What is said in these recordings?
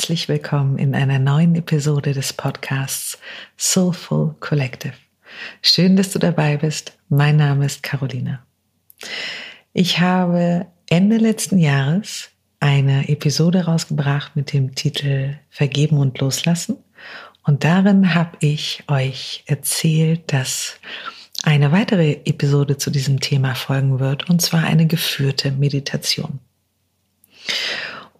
herzlich willkommen in einer neuen Episode des Podcasts Soulful Collective. Schön, dass du dabei bist. Mein Name ist Carolina. Ich habe Ende letzten Jahres eine Episode rausgebracht mit dem Titel Vergeben und Loslassen. Und darin habe ich euch erzählt, dass eine weitere Episode zu diesem Thema folgen wird, und zwar eine geführte Meditation.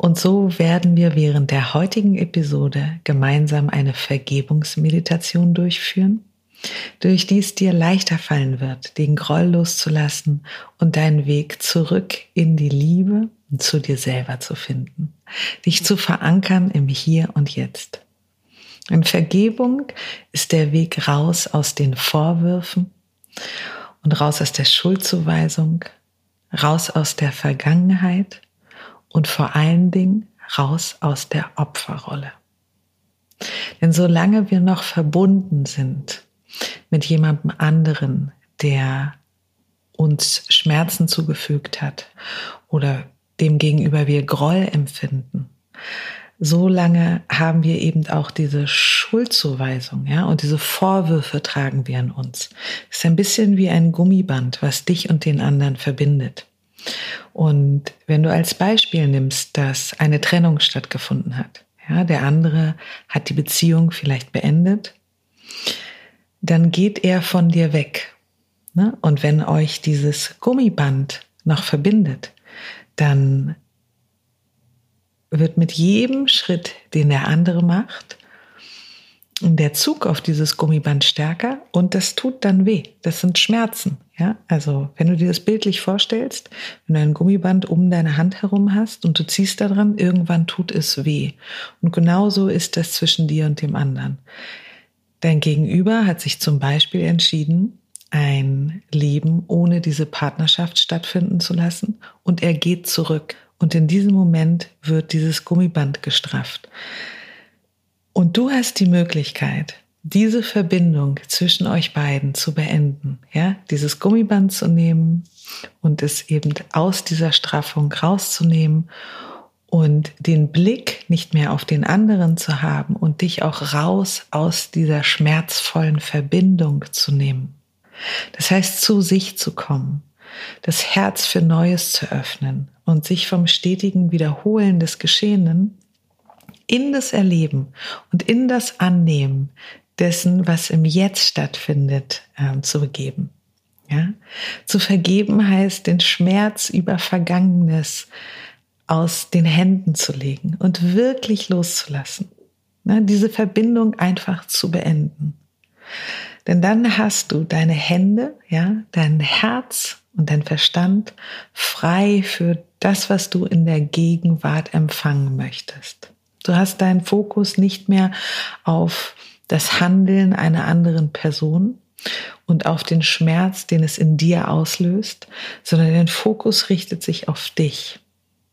Und so werden wir während der heutigen Episode gemeinsam eine Vergebungsmeditation durchführen, durch die es dir leichter fallen wird, den Groll loszulassen und deinen Weg zurück in die Liebe und zu dir selber zu finden, dich zu verankern im Hier und Jetzt. Und Vergebung ist der Weg raus aus den Vorwürfen und raus aus der Schuldzuweisung, raus aus der Vergangenheit und vor allen Dingen raus aus der Opferrolle. Denn solange wir noch verbunden sind mit jemandem anderen, der uns Schmerzen zugefügt hat oder dem gegenüber wir Groll empfinden, so lange haben wir eben auch diese Schuldzuweisung, ja, und diese Vorwürfe tragen wir in uns. Es ist ein bisschen wie ein Gummiband, was dich und den anderen verbindet. Und wenn du als Beispiel nimmst, dass eine Trennung stattgefunden hat, ja, der andere hat die Beziehung vielleicht beendet, dann geht er von dir weg. Ne? Und wenn euch dieses Gummiband noch verbindet, dann wird mit jedem Schritt, den der andere macht, der Zug auf dieses Gummiband stärker und das tut dann weh. Das sind Schmerzen. Ja, also wenn du dir das bildlich vorstellst, wenn du ein Gummiband um deine Hand herum hast und du ziehst daran, irgendwann tut es weh. Und genauso ist das zwischen dir und dem anderen. Dein Gegenüber hat sich zum Beispiel entschieden, ein Leben ohne diese Partnerschaft stattfinden zu lassen und er geht zurück. Und in diesem Moment wird dieses Gummiband gestrafft. Und du hast die Möglichkeit, diese Verbindung zwischen euch beiden zu beenden, ja, dieses Gummiband zu nehmen und es eben aus dieser Straffung rauszunehmen und den Blick nicht mehr auf den anderen zu haben und dich auch raus aus dieser schmerzvollen Verbindung zu nehmen. Das heißt, zu sich zu kommen, das Herz für Neues zu öffnen und sich vom stetigen Wiederholen des Geschehenen in das Erleben und in das Annehmen dessen, was im Jetzt stattfindet, äh, zu begeben. Ja? Zu vergeben heißt, den Schmerz über Vergangenes aus den Händen zu legen und wirklich loszulassen. Ne? Diese Verbindung einfach zu beenden. Denn dann hast du deine Hände, ja, dein Herz und dein Verstand frei für das, was du in der Gegenwart empfangen möchtest. Du hast deinen Fokus nicht mehr auf das Handeln einer anderen Person und auf den Schmerz, den es in dir auslöst, sondern dein Fokus richtet sich auf dich.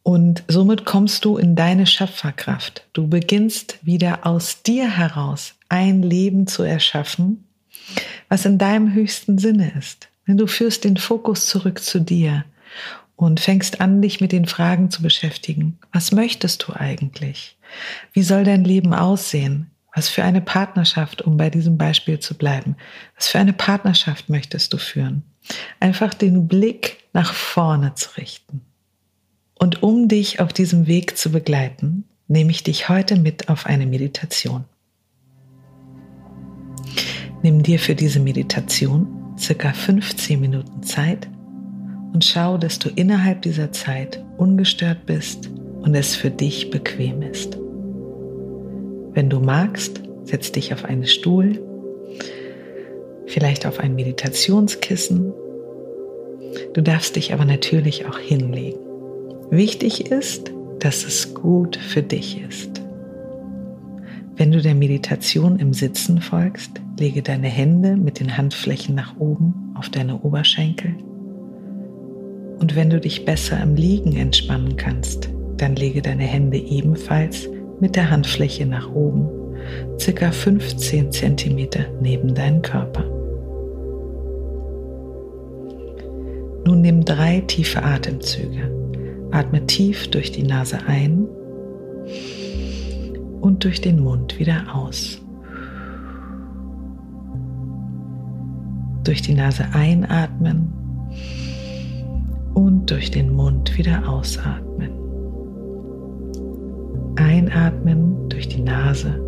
Und somit kommst du in deine Schöpferkraft. Du beginnst wieder aus dir heraus ein Leben zu erschaffen, was in deinem höchsten Sinne ist. Denn du führst den Fokus zurück zu dir und fängst an, dich mit den Fragen zu beschäftigen. Was möchtest du eigentlich? Wie soll dein Leben aussehen? Was für eine Partnerschaft, um bei diesem Beispiel zu bleiben, was für eine Partnerschaft möchtest du führen? Einfach den Blick nach vorne zu richten. Und um dich auf diesem Weg zu begleiten, nehme ich dich heute mit auf eine Meditation. Nimm dir für diese Meditation circa 15 Minuten Zeit und schau, dass du innerhalb dieser Zeit ungestört bist und es für dich bequem ist. Wenn du magst, setz dich auf einen Stuhl, vielleicht auf ein Meditationskissen. Du darfst dich aber natürlich auch hinlegen. Wichtig ist, dass es gut für dich ist. Wenn du der Meditation im Sitzen folgst, lege deine Hände mit den Handflächen nach oben auf deine Oberschenkel und wenn du dich besser im Liegen entspannen kannst, dann lege deine Hände ebenfalls mit der Handfläche nach oben, circa 15 cm neben deinen Körper. Nun nimm drei tiefe Atemzüge. Atme tief durch die Nase ein und durch den Mund wieder aus. Durch die Nase einatmen und durch den Mund wieder ausatmen. Einatmen durch die Nase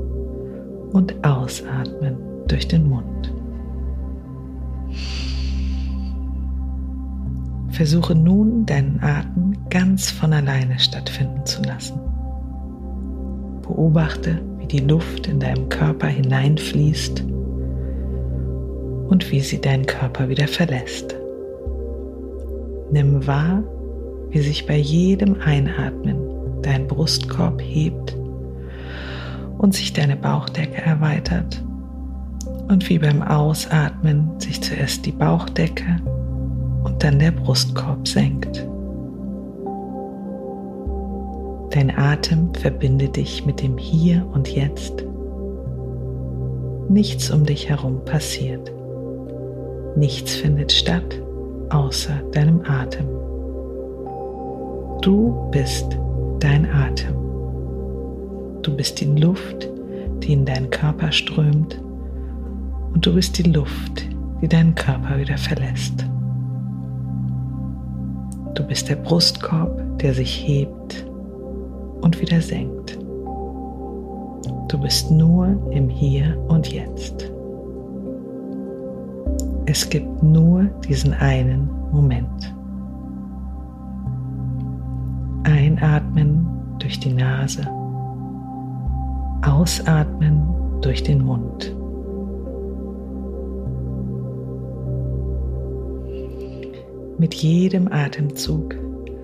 und ausatmen durch den Mund. Versuche nun deinen Atem ganz von alleine stattfinden zu lassen. Beobachte, wie die Luft in deinem Körper hineinfließt und wie sie deinen Körper wieder verlässt. Nimm wahr, wie sich bei jedem Einatmen dein Brustkorb hebt und sich deine Bauchdecke erweitert und wie beim Ausatmen sich zuerst die Bauchdecke und dann der Brustkorb senkt. Dein Atem verbindet dich mit dem Hier und Jetzt. Nichts um dich herum passiert. Nichts findet statt außer deinem Atem. Du bist dein Atem. Du bist die Luft, die in deinen Körper strömt und du bist die Luft, die deinen Körper wieder verlässt. Du bist der Brustkorb, der sich hebt und wieder senkt. Du bist nur im Hier und Jetzt. Es gibt nur diesen einen Moment. Einatmen durch die Nase, ausatmen durch den Mund. Mit jedem Atemzug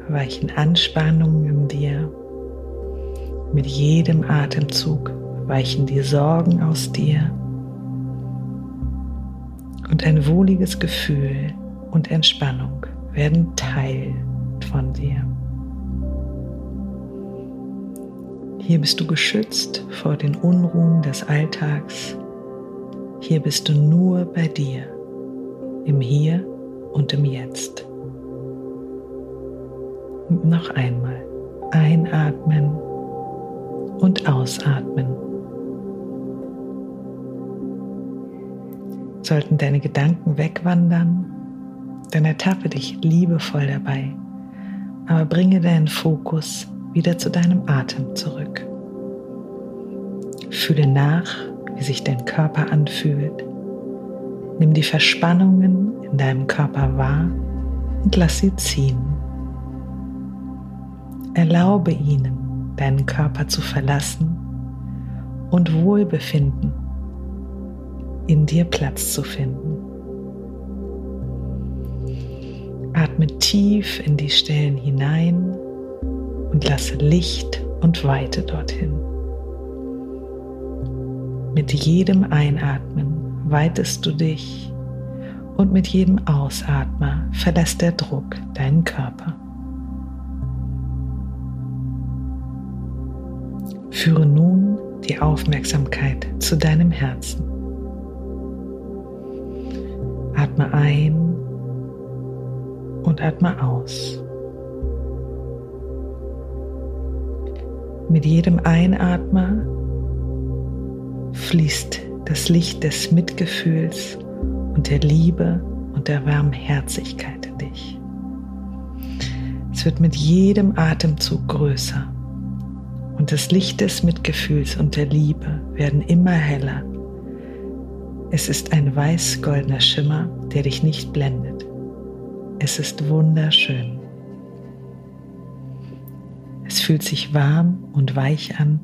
weichen Anspannungen in dir. Mit jedem Atemzug weichen die Sorgen aus dir. Und ein wohliges Gefühl und Entspannung werden Teil von dir. Hier bist du geschützt vor den Unruhen des Alltags. Hier bist du nur bei dir, im Hier und im Jetzt. Und noch einmal einatmen und ausatmen. Sollten deine Gedanken wegwandern, dann ertappe dich liebevoll dabei, aber bringe deinen Fokus wieder zu deinem Atem zurück. Fühle nach, wie sich dein Körper anfühlt. Nimm die Verspannungen in deinem Körper wahr und lass sie ziehen. Erlaube ihnen, deinen Körper zu verlassen und Wohlbefinden in dir Platz zu finden. Atme tief in die Stellen hinein und lasse Licht und Weite dorthin. Mit jedem Einatmen weitest du dich und mit jedem Ausatmer verlässt der Druck deinen Körper. Führe nun die Aufmerksamkeit zu deinem Herzen. Atme ein und atme aus. Mit jedem Einatmer fließt das Licht des Mitgefühls und der Liebe und der Warmherzigkeit in dich. Es wird mit jedem Atemzug größer und das Licht des Mitgefühls und der Liebe werden immer heller. Es ist ein weiß-goldener Schimmer, der dich nicht blendet. Es ist wunderschön. Es fühlt sich warm und weich an.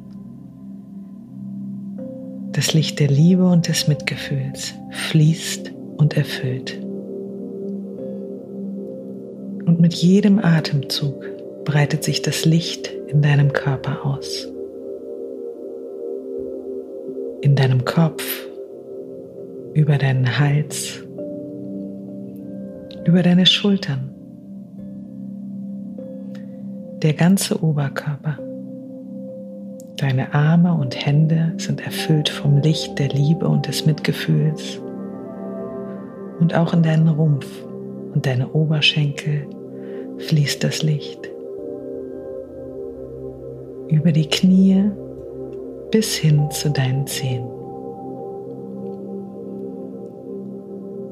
Das Licht der Liebe und des Mitgefühls fließt und erfüllt. Und mit jedem Atemzug breitet sich das Licht in deinem Körper aus. In deinem Kopf, über deinen Hals, über deine Schultern, der ganze Oberkörper. Deine Arme und Hände sind erfüllt vom Licht der Liebe und des Mitgefühls und auch in deinen Rumpf und deine Oberschenkel fließt das Licht. Über die Knie bis hin zu deinen Zehen.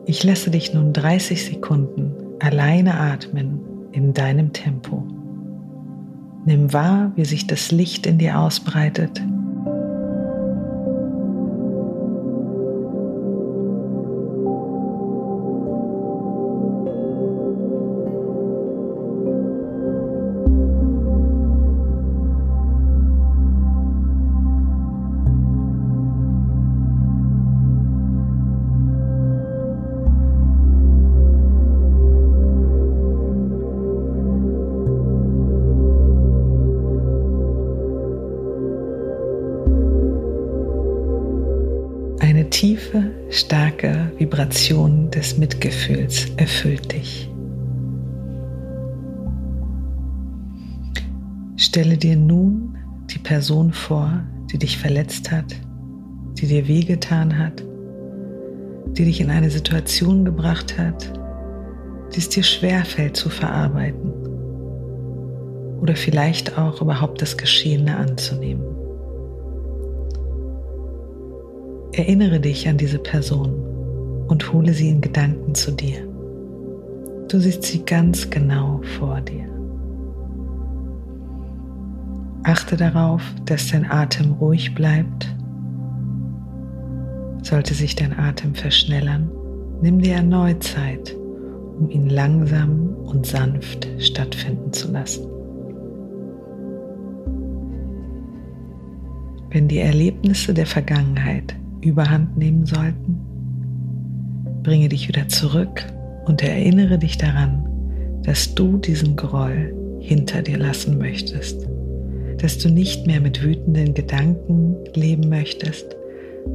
Ich lasse dich nun 30 Sekunden alleine atmen in deinem Tempo. Nimm wahr, wie sich das Licht in dir ausbreitet Vibration des Mitgefühls erfüllt dich. Stelle dir nun die Person vor, die dich verletzt hat, die dir wehgetan hat, die dich in eine Situation gebracht hat, die es dir schwerfällt zu verarbeiten oder vielleicht auch überhaupt das Geschehene anzunehmen. Erinnere dich an diese Person und hole sie in Gedanken zu dir. Du siehst sie ganz genau vor dir. Achte darauf, dass dein Atem ruhig bleibt. Sollte sich dein Atem verschnellern, nimm dir erneut Zeit, um ihn langsam und sanft stattfinden zu lassen. Wenn die Erlebnisse der Vergangenheit überhand nehmen sollten, bringe dich wieder zurück und erinnere dich daran, dass du diesen Groll hinter dir lassen möchtest, dass du nicht mehr mit wütenden Gedanken leben möchtest,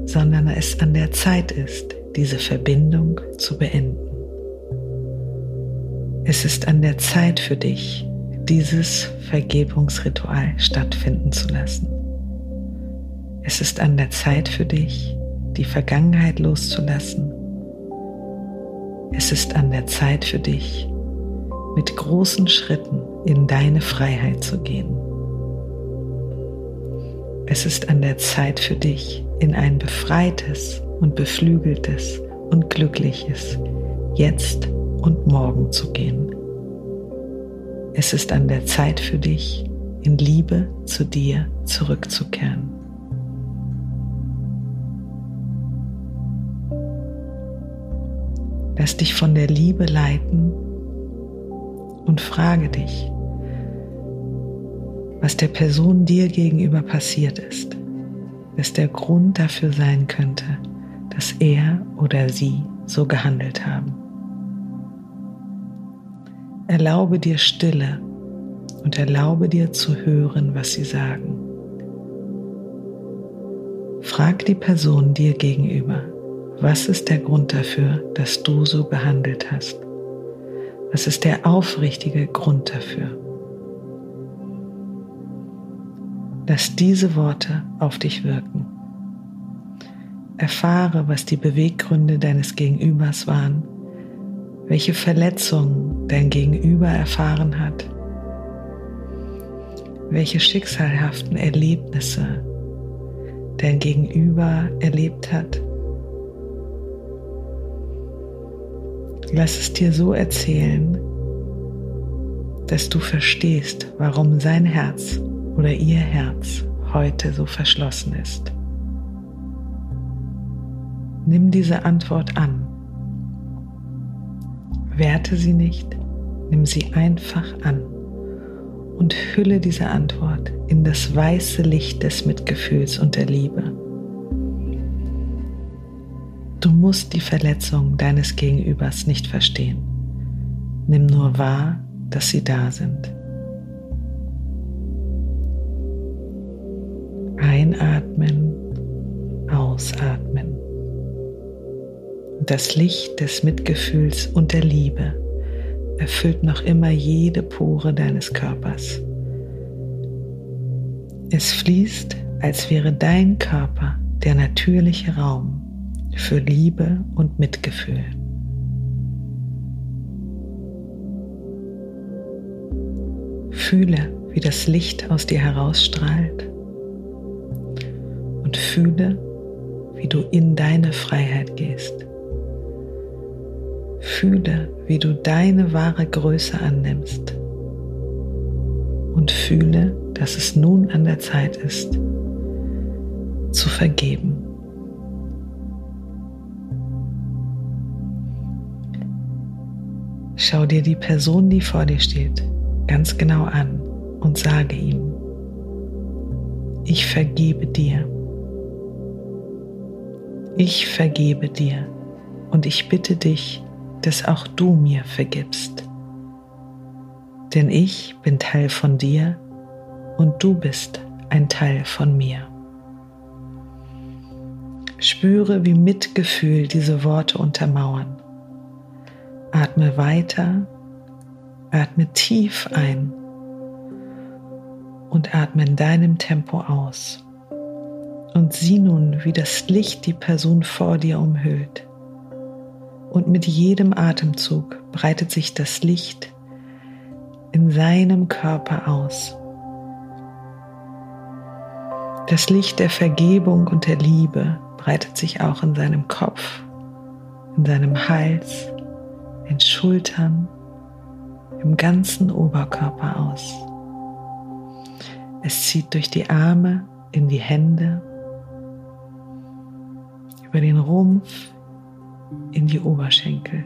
sondern es an der Zeit ist, diese Verbindung zu beenden. Es ist an der Zeit für dich, dieses Vergebungsritual stattfinden zu lassen. Es ist an der Zeit für dich, die Vergangenheit loszulassen. Es ist an der Zeit für dich, mit großen Schritten in deine Freiheit zu gehen. Es ist an der Zeit für dich, in ein befreites und beflügeltes und glückliches Jetzt und Morgen zu gehen. Es ist an der Zeit für dich, in Liebe zu dir zurückzukehren. Lass dich von der Liebe leiten und frage dich, was der Person dir gegenüber passiert ist, was der Grund dafür sein könnte, dass er oder sie so gehandelt haben. Erlaube dir Stille und erlaube dir zu hören, was sie sagen. Frag die Person dir gegenüber, was ist der Grund dafür, dass du so gehandelt hast? Was ist der aufrichtige Grund dafür? Lass diese Worte auf dich wirken. Erfahre, was die Beweggründe deines Gegenübers waren, welche Verletzungen dein Gegenüber erfahren hat, welche schicksalhaften Erlebnisse dein Gegenüber erlebt hat Lass es dir so erzählen, dass du verstehst, warum sein Herz oder ihr Herz heute so verschlossen ist. Nimm diese Antwort an. Werte sie nicht, nimm sie einfach an und hülle diese Antwort in das weiße Licht des Mitgefühls und der Liebe. Du musst die Verletzung deines Gegenübers nicht verstehen. Nimm nur wahr, dass sie da sind. Einatmen, ausatmen. Das Licht des Mitgefühls und der Liebe erfüllt noch immer jede Pore deines Körpers. Es fließt, als wäre dein Körper der natürliche Raum, für Liebe und Mitgefühl. Fühle, wie das Licht aus dir herausstrahlt fühle, wie du in deine Freiheit gehst. Fühle, wie du deine wahre Größe annimmst. Und fühle, dass es nun an der Zeit ist, zu vergeben. Schau dir die Person, die vor dir steht, ganz genau an und sage ihm, ich vergebe dir. Ich vergebe dir und ich bitte dich, dass auch du mir vergibst. Denn ich bin Teil von dir und du bist ein Teil von mir. Spüre, wie Mitgefühl diese Worte untermauern. Atme weiter, atme tief ein und atme in deinem Tempo aus. Und sieh nun, wie das Licht die Person vor dir umhüllt. Und mit jedem Atemzug breitet sich das Licht in seinem Körper aus. Das Licht der Vergebung und der Liebe breitet sich auch in seinem Kopf, in seinem Hals, in Schultern, im ganzen Oberkörper aus. Es zieht durch die Arme in die Hände, über den Rumpf in die Oberschenkel,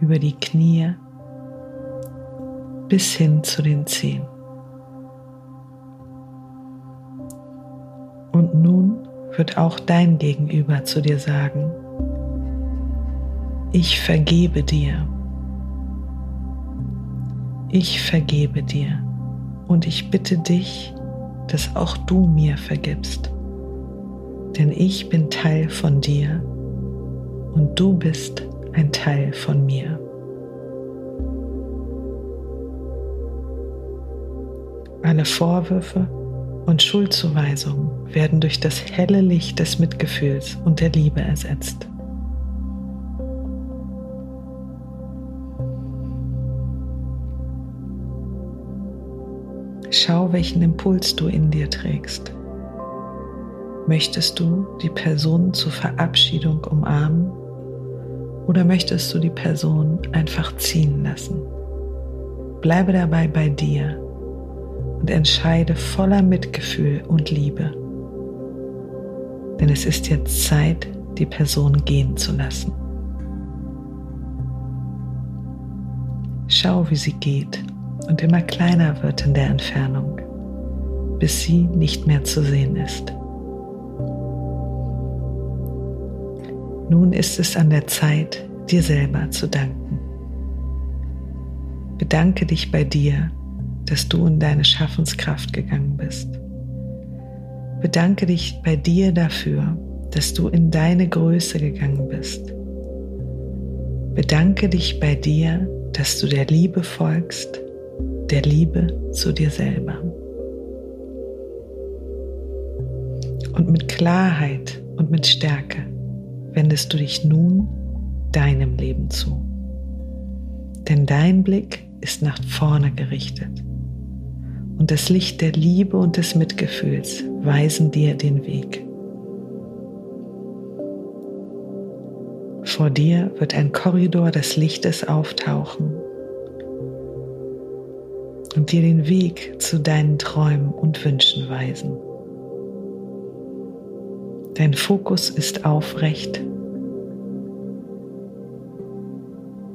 über die Knie bis hin zu den Zehen. Und nun wird auch dein Gegenüber zu dir sagen, ich vergebe dir. Ich vergebe dir und ich bitte dich, dass auch du mir vergibst. Denn ich bin Teil von dir und du bist ein Teil von mir. Alle Vorwürfe und Schuldzuweisungen werden durch das helle Licht des Mitgefühls und der Liebe ersetzt. Schau, welchen Impuls du in dir trägst. Möchtest du die Person zur Verabschiedung umarmen oder möchtest du die Person einfach ziehen lassen? Bleibe dabei bei dir und entscheide voller Mitgefühl und Liebe. Denn es ist jetzt Zeit, die Person gehen zu lassen. Schau, wie sie geht und immer kleiner wird in der Entfernung, bis sie nicht mehr zu sehen ist. Nun ist es an der Zeit, dir selber zu danken. Bedanke dich bei dir dass du in deine Schaffenskraft gegangen bist. Bedanke dich bei dir dafür, dass du in deine Größe gegangen bist. Bedanke dich bei dir, dass du der Liebe folgst, der Liebe zu dir selber. Und mit Klarheit und mit Stärke wendest du dich nun deinem Leben zu. Denn dein Blick ist nach vorne gerichtet und das Licht der Liebe und des Mitgefühls weisen dir den Weg. Vor dir wird ein Korridor des Lichtes auftauchen und dir den Weg zu deinen Träumen und Wünschen weisen. Dein Fokus ist aufrecht.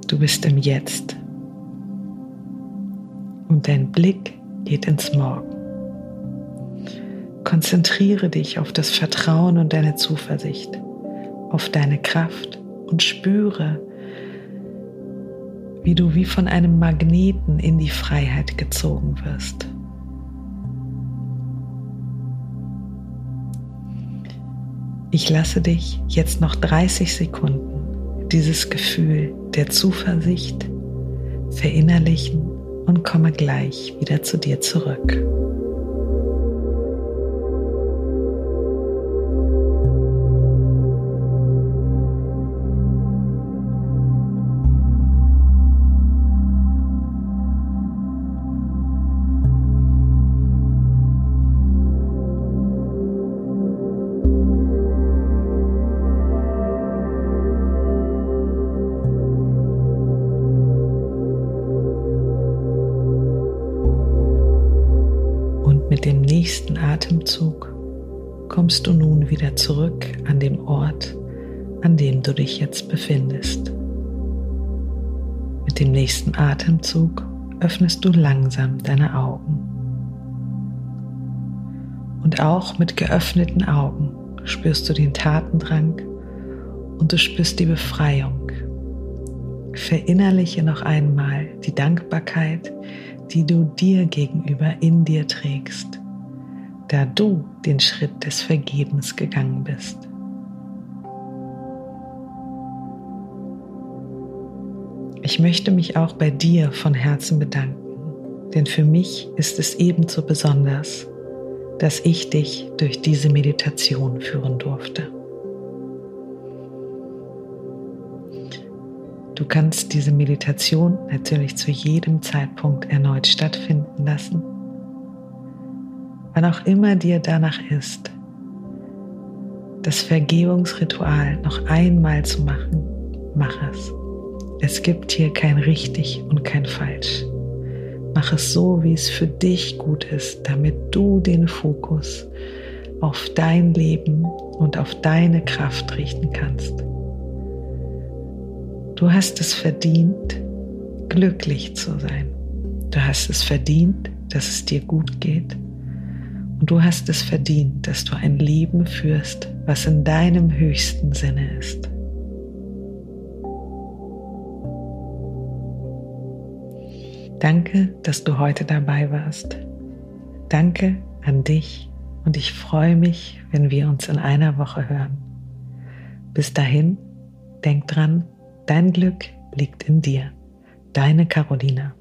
Du bist im Jetzt. Und dein Blick geht ins Morgen. Konzentriere dich auf das Vertrauen und deine Zuversicht, auf deine Kraft und spüre, wie du wie von einem Magneten in die Freiheit gezogen wirst. Ich lasse dich jetzt noch 30 Sekunden dieses Gefühl der Zuversicht verinnerlichen und komme gleich wieder zu dir zurück. Atemzug kommst du nun wieder zurück an den Ort, an dem du dich jetzt befindest. Mit dem nächsten Atemzug öffnest du langsam deine Augen. Und auch mit geöffneten Augen spürst du den Tatendrang und du spürst die Befreiung. Verinnerliche noch einmal die Dankbarkeit, die du dir gegenüber in dir trägst, da du den Schritt des Vergebens gegangen bist. Ich möchte mich auch bei dir von Herzen bedanken, denn für mich ist es ebenso besonders, dass ich dich durch diese Meditation führen durfte. Du kannst diese Meditation natürlich zu jedem Zeitpunkt erneut stattfinden lassen. Wann auch immer dir danach ist, das Vergebungsritual noch einmal zu machen, mach es. Es gibt hier kein richtig und kein falsch. Mach es so, wie es für dich gut ist, damit du den Fokus auf dein Leben und auf deine Kraft richten kannst. Du hast es verdient, glücklich zu sein. Du hast es verdient, dass es dir gut geht. Und du hast es verdient, dass du ein Leben führst, was in deinem höchsten Sinne ist. Danke, dass du heute dabei warst. Danke an dich und ich freue mich, wenn wir uns in einer Woche hören. Bis dahin, denk dran, dein Glück liegt in dir. Deine Carolina.